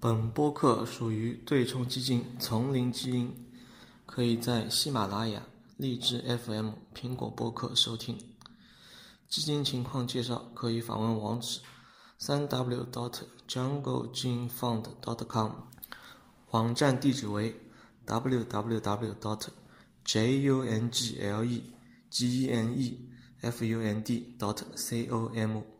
本播客属于对冲基金丛林基因，可以在喜马拉雅、荔枝 FM、苹果播客收听。基金情况介绍可以访问网址：三 w dot jungle gene fund dot com 网站地址为 www dot jungle genefund dot com。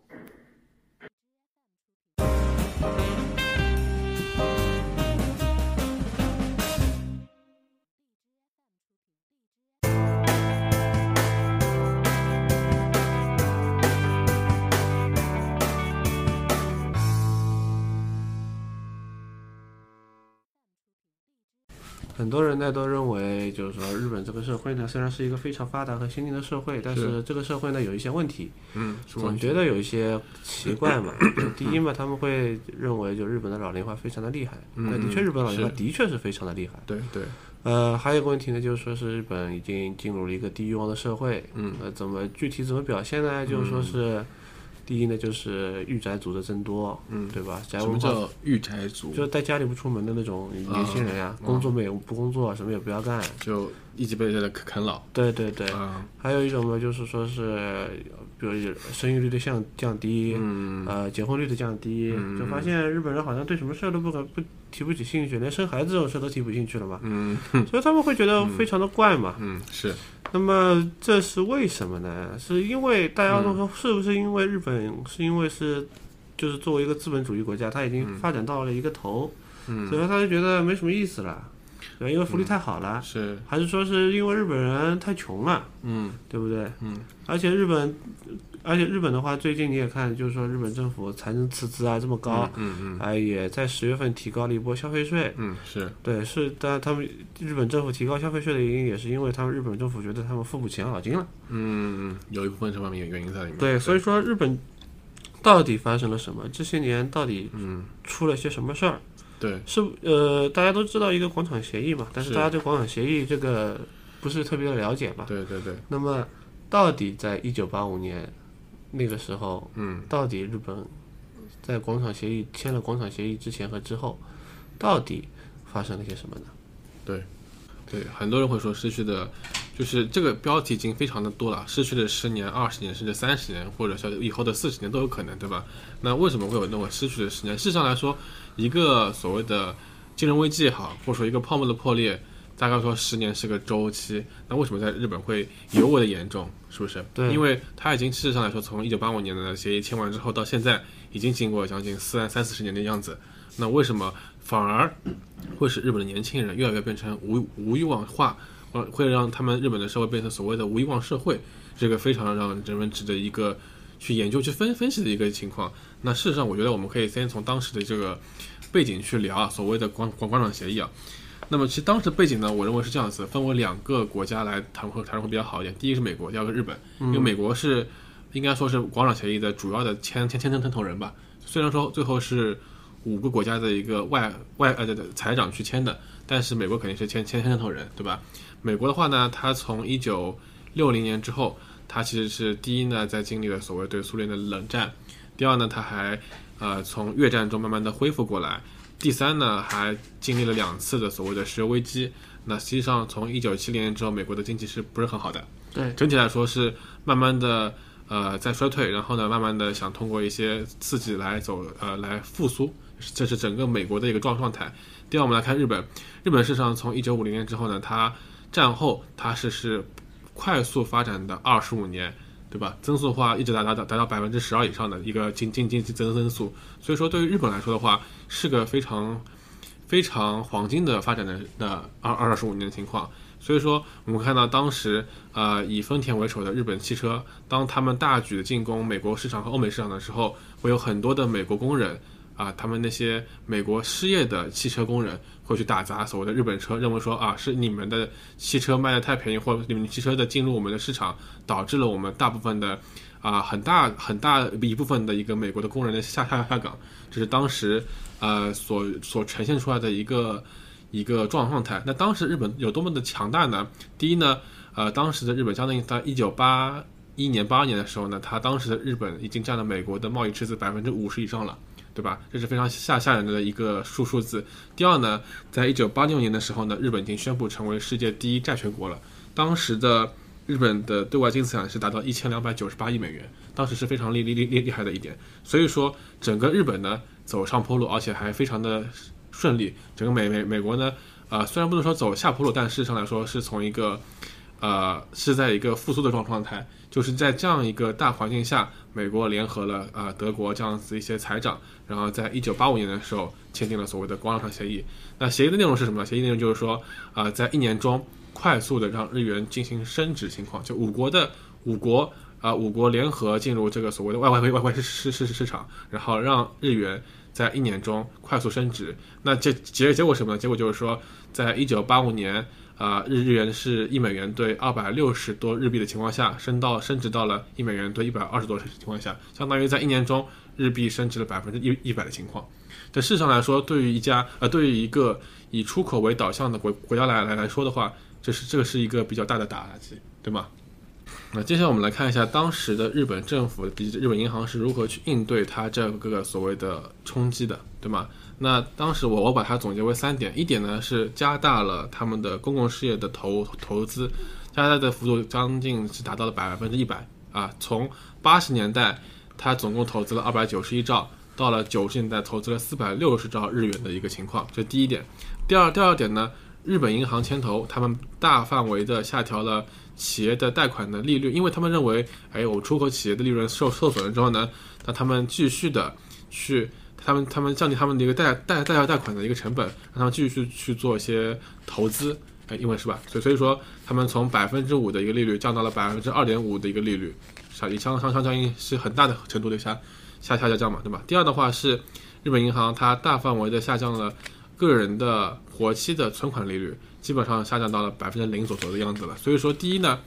很多人呢都认为，就是说日本这个社会呢，虽然是一个非常发达和先进的社会，但是这个社会呢有一些问题，嗯，总觉得有一些奇怪嘛。第一嘛，他们会认为就日本的老龄化非常的厉害，嗯那的确日本老龄化的确是非常的厉害。对对，呃，还有一个问题呢，就是说是日本已经进入了一个低欲望的社会，嗯呃，怎么具体怎么表现呢？就是说是第一呢，就是御宅族的增多，嗯对吧？宅什么叫御宅族？就是在家里不出门的那种年轻人呀，啊工作没有不工作，什么也不要干。就一级辈的啃老对对对，啊，还有一种呢，就是说是，比如生育率的降降低，嗯。呃，结婚率的降低，嗯。就发现日本人好像对什么事儿都不可不提不起兴趣，连生孩子这种事都提不兴趣了嘛，嗯。所以他们会觉得非常的怪嘛。嗯是。那么这是为什么呢？是因为大家都嗯。说，是不是因为日本是因为是，就是作为一个资本主义国家，它已经发展到了一个头，嗯。所以说他就觉得没什么意思了，对吧？因为福利太好了，是还是说是因为日本人太穷了，嗯对不对？嗯而且日本，而且日本的话，最近你也看，就是说日本政府财政赤字啊这么高，嗯嗯哎、也在十月份提高了一波消费税。嗯是对，是，但他们日本政府提高消费税的原因，也是因为他们日本政府觉得他们付不起养老金了。嗯有一部分这方面原因在里面。对，所以说日本到底发生了什么？这些年到底嗯出了些什么事儿？对是呃，大家都知道一个广场协议嘛，但是是大家对广场协议这个不是特别的了解嘛。对对对那么，到底在一九八五年那个时候，嗯到底日本在广场协议签了广场协议之前和之后，到底发生了些什么呢？对，很多人会说失去的，就是这个标题已经非常的多了，失去的十年、二十年，甚至三十年，或者说以后的四十年都有可能，对吧？那为什么会有那么失去的十年？事实上来说，一个所谓的金融危机也好，或者说一个泡沫的破裂，大概说十年是个周期。那为什么在日本会尤为的严重？是不是？对因为它已经事实上来说，从一九八五年的协议签完之后到现在，已经经过将近四三四十年的样子。那为什么反而会使日本的年轻人越来越变成无无欲望化，呃，会让他们日本的社会变成所谓的无欲望社会？这个非常让人们值得一个去研究、去分分析的一个情况。那事实上，我觉得我们可以先从当时的这个背景去聊啊，所谓的广广广场协议啊。那么其实当时背景呢，我认为是这样子，分为两个国家来谈会谈论会比较好一点。第一个是美国，第二个是日本，因为美国是应该说是广场协议的主要的签签签签头人吧。虽然说最后是五个国家的一个外外呃对对财长去签的，但是美国肯定是签签签头人，对吧？美国的话呢，它从一九六零年之后，它其实是第一呢，在经历了所谓对苏联的冷战，第二呢，它还呃从越战中慢慢的恢复过来，第三呢，还经历了两次的所谓的石油危机。那实际上从一九七零年之后，美国的经济是不是很好的？对，整体来说是慢慢的呃在衰退，然后呢，慢慢的想通过一些刺激来走呃来复苏，这是整个美国的一个状状态。第二，我们来看日本，日本事实上从一九五零年之后呢，它战后它是是快速发展的二十五年。对吧？增速的话一直达达到达到百分之十二以上的一个经经经济增增速，所以说对于日本来说的话，是个非常非常黄金的发展的的二二十五年的情况。所以说，我们看到当时呃以丰田为首的日本汽车，当他们大举的进攻美国市场和欧美市场的时候，会有很多的美国工人啊，他们那些美国失业的汽车工人会去打砸所谓的日本车，认为说啊是你们的汽车卖的太便宜，或者你们汽车的进入我们的市场，导致了我们大部分的啊很大很大一部分的一个美国的工人的下下下岗，这是当时呃所所呈现出来的一个一个状状态。那当时日本有多么的强大呢？第一呢，呃，当时的日本相当于在一九八一年、八二年的时候呢，它当时的日本已经占了美国的贸易赤字百分之五十以上了。对吧？这是非常吓吓人的一个数数字。第二呢，在一九八六年的时候呢，日本已经宣布成为世界第一债权国了。当时的日本的对外净资产是达到一千两百九十八亿美元，当时是非常厉厉厉厉害的一点。所以说，整个日本呢走上坡路，而且还非常的顺利。整个美美美国呢，呃，虽然不能说走下坡路，但事实上来说是从一个呃是在一个复苏的状状态。就是在这样一个大环境下，美国联合了啊德国这样子一些财长，然后在一九八五年的时候签订了所谓的光场协议。那协议的内容是什么？协议内容就是说啊，在一年中快速的让日元进行升值情况，就五国的五国啊五国联合进入这个所谓的外外汇外汇市市市市场，然后让日元在一年中快速升值。那结结结果什么呢？结果就是说，在一九八五年。啊，日日元是一美元兑二百六十多日币的情况下，升到升值到了一美元兑一百二十多的情况下，相当于在一年中日币升值了百分之一一百的情况。在市场来说，对于一家呃，对于一个以出口为导向的国国家来来来说的话，这是这个是一个比较大的打击，对吗？那接下来我们来看一下当时的日本政府以及日本银行是如何去应对它这个所谓的冲击的，对吗？那当时我我把它总结为三点，一点呢是加大了他们的公共事业的投投资，加大的幅度将近是达到了百分之一百啊。从八十年代，它总共投资了二百九十一兆，到了九十年代投资了四百六十兆日元的一个情况，这第一点。第二第二点呢，日本银行牵头，他们大范围的下调了企业的贷款的利率，因为他们认为，哎，我出口企业的利润受受损了之后呢，那他们继续的去。他们他们降低他们的一个贷贷贷贷款的一个成本，让他们继续去做一些投资，哎，因为是吧？所以所以说，他们从百分之五的一个利率降到了百分之二点五的一个利率，相相相相应是很大的程度的下下下降嘛，对吧？第二的话是，日本银行它大范围的下降了个人的活期的存款利率，基本上下降到了百分之零左右的样子了。所以说，第一呢，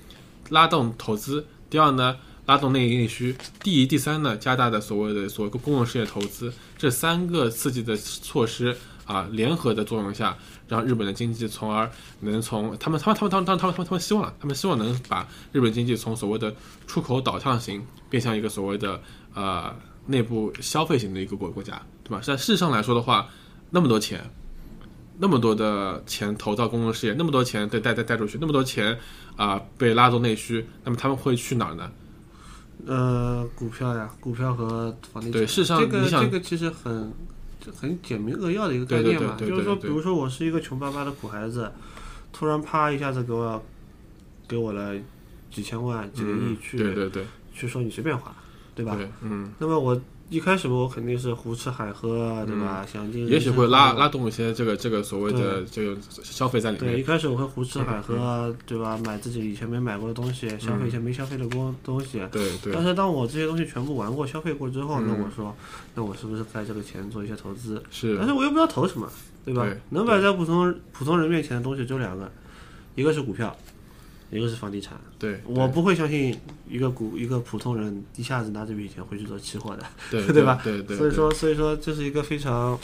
拉动投资；第二呢。拉动内内需，第一第三呢，加大的所谓的所谓公共事业投资，这三个刺激的措施啊，联合的作用下，让日本的经济从而能从他们他们他们他们他们他们他们希望他们希望能把日本经济从所谓的出口导向型变向一个所谓的呃内部消费型的一个国国家，对吧？在事实上来说的话，那么多钱，那么多的钱投到公共事业，那么多钱被带带带出去，那么多钱啊被拉动内需，那么他们会去哪儿呢？呃，股票呀，股票和房地产。这个这个其实很很简明扼要的一个概念嘛，就是说，比如说我是一个穷巴巴的苦孩子，突然啪一下子给我给我了几千万、几个亿去，对对对，去说你随便花，对吧？嗯。那么我。一开始我肯定是胡吃海喝，对吧？想尽也许会拉拉动一些这个这个所谓的这个消费在里面。对，一开始我会胡吃海喝，对吧？买自己以前没买过的东西，消费一些没消费的东东西。对对。但是当我这些东西全部玩过、消费过之后，那我说，那我是不是在这个钱做一些投资？是。但是我又不知道投什么，对吧？能摆在普通普通人面前的东西只有两个，一个是股票。一个是房地产，对我不会相信一个股一个普通人一下子拿这笔钱回去做期货的，对 对吧？对对。所以说所以说这是一个非常，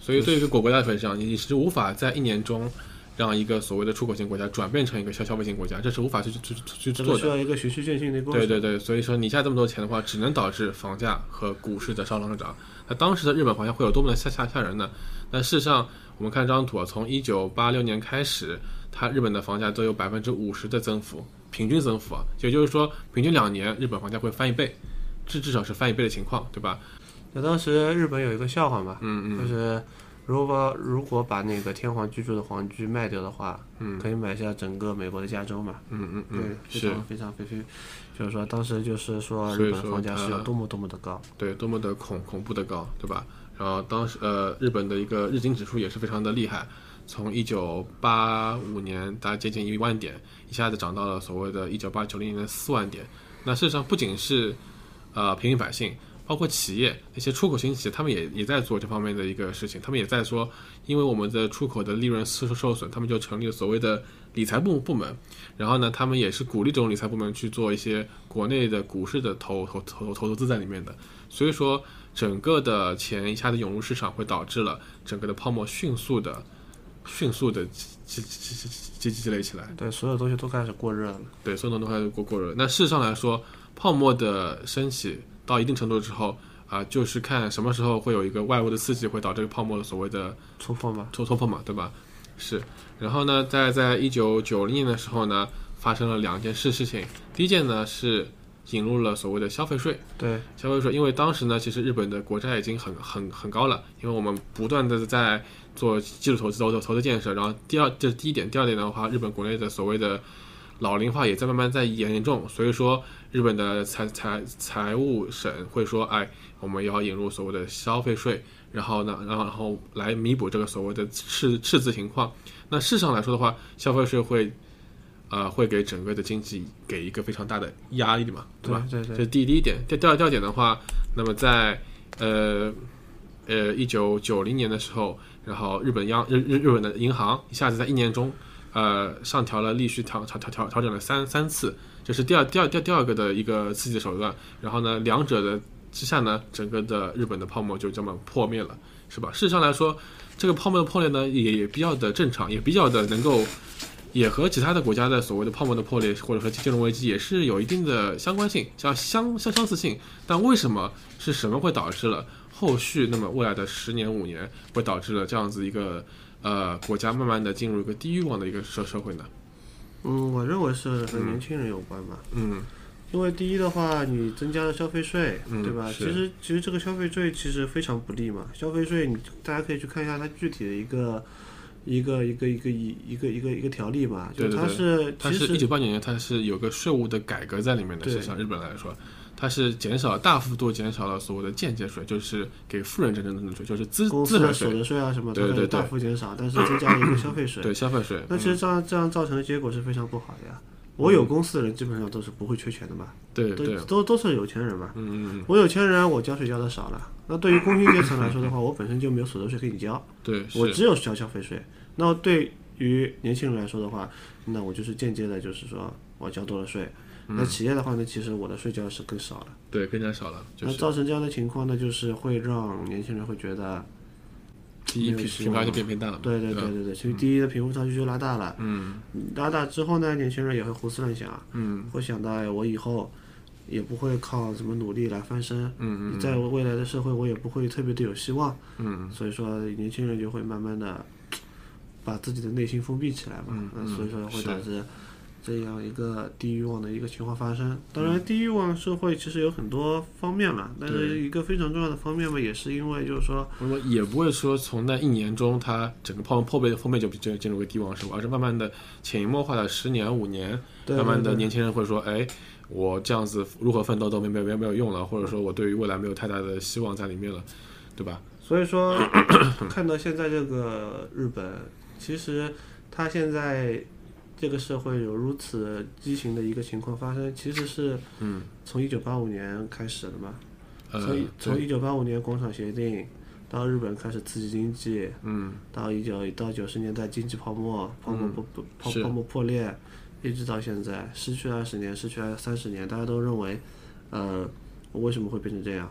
所以对于一个国国家来讲，你是无法在一年中让一个所谓的出口型国家转变成一个消消费型国家，这是无法去去去做的。需要一个循序渐进的过程。对对对，所以说你下这么多钱的话，只能导致房价和股市的上上涨。那当时的日本房价会有多么的吓吓吓人呢？但事实上，我们看这张图啊，从一九八六年开始，它日本的房价都有百分之五十的增幅。平均增幅啊，也就是说，平均两年日本房价会翻一倍，至至少是翻一倍的情况，对吧？那当时日本有一个笑话嘛，嗯嗯，就是如果如果把那个天皇居住的皇居卖掉的话，嗯，可以买下整个美国的加州嘛，嗯嗯嗯，对，非常非常非常，就是说当时就是说日本房价是有多么多么的高，对，多么的恐恐怖的高，对吧？然后当时呃，日本的一个日经指数也是非常的厉害。从一九八五年，大概接近一万点，一下子涨到了所谓的一九八九零年的四万点。那事实上，不仅是呃平民百姓，包括企业那些出口型企业，他们也也在做这方面的一个事情。他们也在说，因为我们的出口的利润受受损，他们就成立了所谓的理财部部门。然后呢，他们也是鼓励这种理财部门去做一些国内的股市的投投投投资在里面的。所以说，整个的钱一下子涌入市场，会导致了整个的泡沫迅速的。迅速的积积积积积积累起来，对，所有东西都开始过热了。对，所有东西都开始过过热。那事实上来说，泡沫的升起到一定程度之后，啊，就是看什么时候会有一个外物的刺激会导致泡沫的所谓的戳破嘛，戳戳破嘛，对吧？是。然后呢，在在一九九零年的时候呢，发生了两件事事情。第一件呢是引入了所谓的消费税。对，消费税，因为当时呢，其实日本的国债已经很很很高了，因为我们不断的在做基础投资、投投资建设。然后第二，这是第一点。第二点的话，日本国内的所谓的老龄化也在慢慢在严重，所以说日本的财财财务省会说，哎。我们要引入所谓的消费税，然后呢，然后然后来弥补这个所谓的赤赤字情况。那事实上来说的话，消费税会，呃，会给整个的经济给一个非常大的压力嘛，对吧？对对。这是第第一点。第第二第二点的话，那么在呃呃一九九零年的时候，然后日本央日日日本的银行一下子在一年中，呃上调了利率调调调调调整了三三次，这是第二第二第第二个的一个刺激手段。然后呢，两者的。之下呢，整个的日本的泡沫就这么破灭了，是吧？事实上来说，这个泡沫的破裂呢，也也比较的正常，也比较的能够，也和其他的国家的所谓的泡沫的破裂，或者和金融危机也是有一定的相关性，叫相相相似性。但为什么是什么会导致了后续那么未来的十年五年会导致了这样子一个呃国家慢慢的进入一个低欲望的一个社社会呢？嗯，我认为是和年轻人有关吧。嗯。因为第一的话，你增加了消费税，对吧？其实其实这个消费税其实非常不利嘛。消费税，你大家可以去看一下它具体的一个一个一个一个一一个一个一个条例嘛。对对对。它是它是一九八九年，它是有个税务的改革在里面的。实像，日本来说，它是减少大幅度减少了所谓的间接税，就是给富人真正的税，就是资资产税、所得税啊什么的，对对大幅减少，但是增加了一个消费税。对消费税。那其实这样这样造成的结果是非常不好的呀。我有公司的人基本上都是不会缺钱的嘛，对，都都都是有钱人嘛。嗯嗯嗯。我有钱人，我交税交的少了。那对于工薪阶层来说的话，我本身就没有所得税给你交，对，我只有交消费税。那对于年轻人来说的话，那我就是间接的，就是说我交多了税。那企业的话呢，其实我的税交是更少了，对，更加少了。那造成这样的情况呢，就是会让年轻人会觉得。第一贫贫富就变偏大了，对对对对对，其实第一的贫富差距就拉大了。嗯，拉大之后呢，年轻人也会胡思乱想，嗯，会想到我以后也不会靠什么努力来翻身，嗯嗯，在未来的社会我也不会特别的有希望，嗯，所以说年轻人就会慢慢的把自己的内心封闭起来嘛，嗯，所以说会导致。这样一个低欲望的一个情况发生，当然低欲望社会其实有很多方面嘛，但是一个非常重要的方面嘛，也是因为就是说，我也不会说从那一年中，它整个泡沫破灭后面就就进入个低欲望社会，而是慢慢的潜移默化的十年五年，慢慢的年轻人会说，哎，我这样子如何奋斗都没没没没有用了，或者说我对于未来没有太大的希望在里面了，对吧？所以说，看到现在这个日本，其实他现在。这个社会有如此畸形的一个情况发生，其实是嗯从一九八五年开始的嘛。从从一九八五年广场协定到日本开始刺激经济，嗯到一九到九十年代经济泡沫泡沫不不泡泡沫破裂，一直到现在失去二十年，失去了三十年，大家都认为，呃，为什么会变成这样？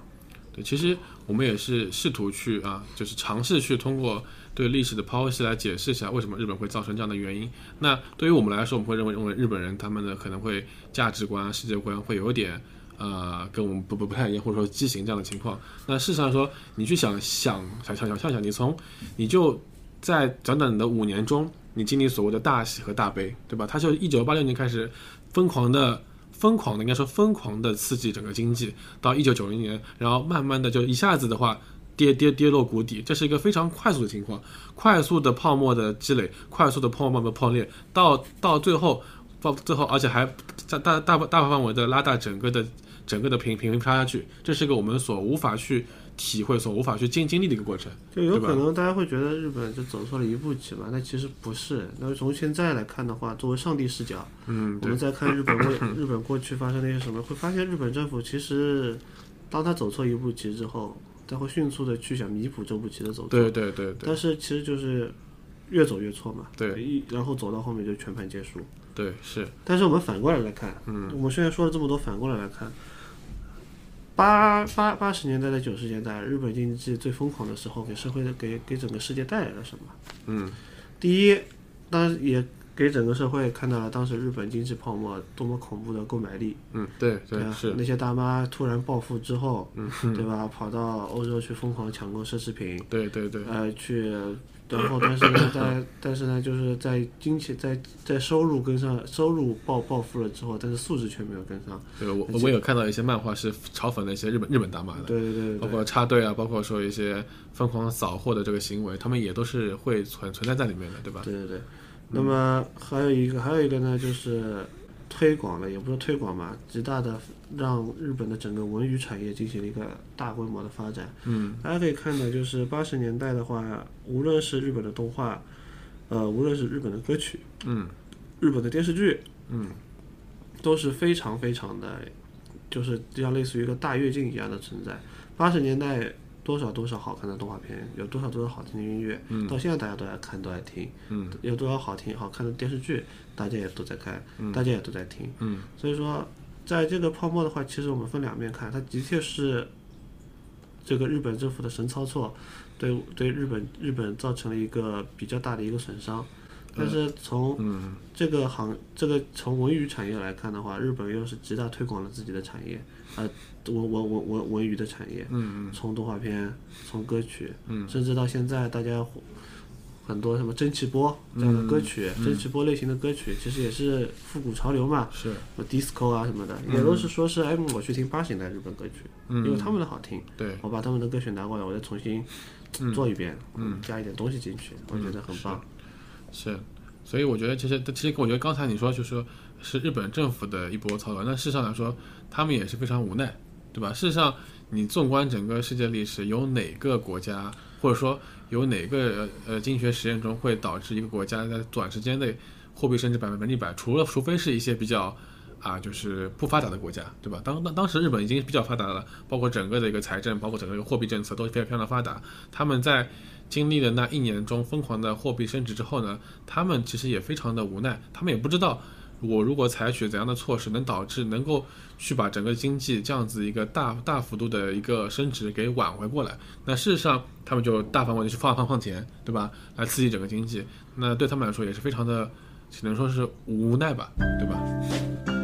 对，其实我们也是试图去啊，就是尝试去通过。对历史的剖析来解释一下为什么日本会造成这样的原因。那对于我们来说，我们会认为认为日本人他们的可能会价值观、世界观会有点呃跟我们不不不太一样，或者说畸形这样的情况。那事实上说，你去想想想想想想想，你从你就在短短的五年中，你经历所谓的大喜和大悲，对吧？他就一九八六年开始疯狂的疯狂的应该说疯狂的刺激整个经济，到一九九零年，然后慢慢的就一下子的话。跌跌跌落谷底，这是一个非常快速的情况，快速的泡沫的积累，快速的泡沫的破裂，到到最后，到最后，而且还在大大大范围的拉大整个的整个的平平差下去，这是一个我们所无法去体会、所无法去经经历的一个过程。就有可能大家会觉得日本就走错了一步棋嘛？那其实不是。那从现在来看的话，作为上帝视角，嗯，我们再看日本过 日本过去发生了一些什么，会发现日本政府其实当他走错一步棋之后。他会迅速的去想弥补这步棋的走错，对对对对。但是其实就是越走越错嘛，对，一然后走到后面就全盘皆输，对是。但是我们反过来来看，嗯，我们现在说了这么多，反过来来看，八八八十年代到九十年代，日本经济最疯狂的时候，给社会的给给整个世界带来了什么？嗯，第一，当然也。给整个社会看到了当时日本经济泡沫多么恐怖的购买力，嗯，对对啊是，那些大妈突然暴富之后，嗯对 吧？跑到欧洲去疯狂抢购奢侈品，对对对，呃，去，然后但是呢，在但是呢，就是在金钱在在收入跟上，收入暴暴富了之后，但是素质却没有跟上。对我我有看到一些漫画是嘲讽那些日本日本大妈的，对对对对对，包括插队啊，包括说一些疯狂扫货的这个行为，他们也都是会存存在在里面的，对吧？对对对。那么还有一个还有一个呢，就是推广了，也不是推广吧，极大的让日本的整个文娱产业进行了一个大规模的发展。嗯，大家可以看到，就是八十年代的话，无论是日本的动画，呃，无论是日本的歌曲，嗯，日本的电视剧，嗯，都是非常非常的，就是像类似于一个大跃进一样的存在。八十年代多少多少好看的动画片，有多少多少好听的音乐，嗯。到现在大家都在看，都在听，嗯，有多少好听好看的电视剧，大家也都在看，大家也都在听，嗯，所以说，在这个泡沫的话，其实我们分两面看，它的确是这个日本政府的神操作，对对日本日本造成了一个比较大的一个损伤。但是从嗯。这个行这个从文娱产业来看的话，日本又是极大推广了自己的产业，呃，文文文文文娱的产业，嗯从动画片，从歌曲，嗯。甚至到现在大家很多什么蒸汽波这样的歌曲，蒸。汽波类型的歌曲，其实也是复古潮流嘛，是，disco 啊什么的，也都是说是哎，我去听八十年代日本歌曲，嗯。因为他们的好听，对，我把他们的歌曲拿过来，我再重新做一遍，嗯，加一点东西进去，我觉得很棒。是，所以我觉得其实其实我觉得刚才你说就是是日本政府的一波操作，那事实上来说，他们也是非常无奈，对吧？事实上，你纵观整个世界历史，有哪个国家或者说有哪个呃经济学实验中会导致一个国家在短时间内货币升值百分之一百？除了除非是一些比较。啊，就是不发达的国家，对吧？当当当时日本已经比较发达了，包括整个的一个财政，包括整个一个货币政策都非常非常的发达。他们在经历了那一年中疯狂的货币升值之后呢，他们其实也非常的无奈，他们也不知道我如果采取怎样的措施能导致能够去把整个经济这样子一个大大幅度的一个升值给挽回过来。那事实上，他们就大范围的去放放放钱，对吧？来刺激整个经济。那对他们来说也是非常的，只能说是无奈吧，对吧？